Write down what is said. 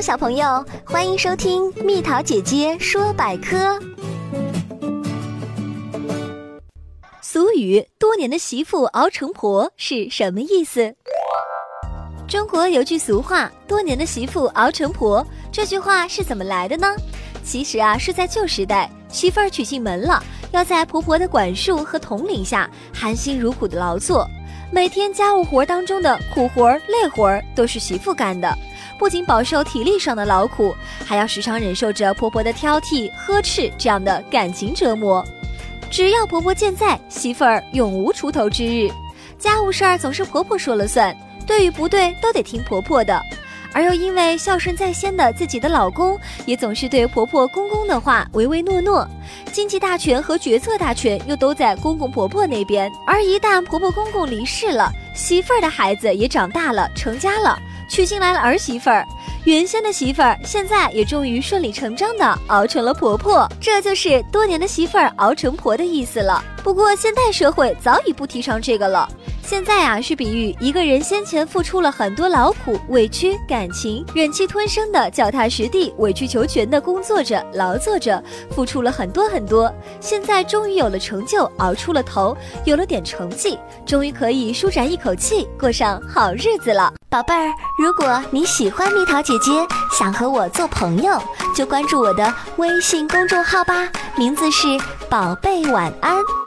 小朋友，欢迎收听蜜桃姐姐说百科。俗语“多年的媳妇熬成婆”是什么意思？中国有句俗话“多年的媳妇熬成婆”，这句话是怎么来的呢？其实啊，是在旧时代，媳妇儿娶进门了，要在婆婆的管束和统领下，含辛茹苦的劳作，每天家务活当中的苦活、累活都是媳妇干的。不仅饱受体力上的劳苦，还要时常忍受着婆婆的挑剔、呵斥这样的感情折磨。只要婆婆健在，媳妇儿永无出头之日。家务事儿总是婆婆说了算，对与不对都得听婆婆的。而又因为孝顺在先的自己的老公，也总是对婆婆公公的话唯唯诺诺，经济大权和决策大权又都在公公婆婆那边。而一旦婆婆公公离世了，媳妇儿的孩子也长大了，成家了。娶进来了儿媳妇儿，原先的媳妇儿现在也终于顺理成章的熬成了婆婆，这就是多年的媳妇儿熬成婆的意思了。不过现代社会早已不提倡这个了。现在啊，是比喻一个人先前付出了很多劳苦、委屈、感情，忍气吞声的脚踏实地、委曲求全的工作着、劳作着，付出了很多很多，现在终于有了成就，熬出了头，有了点成绩，终于可以舒展一口气，过上好日子了。宝贝儿，如果你喜欢蜜桃姐姐，想和我做朋友，就关注我的微信公众号吧，名字是宝贝晚安。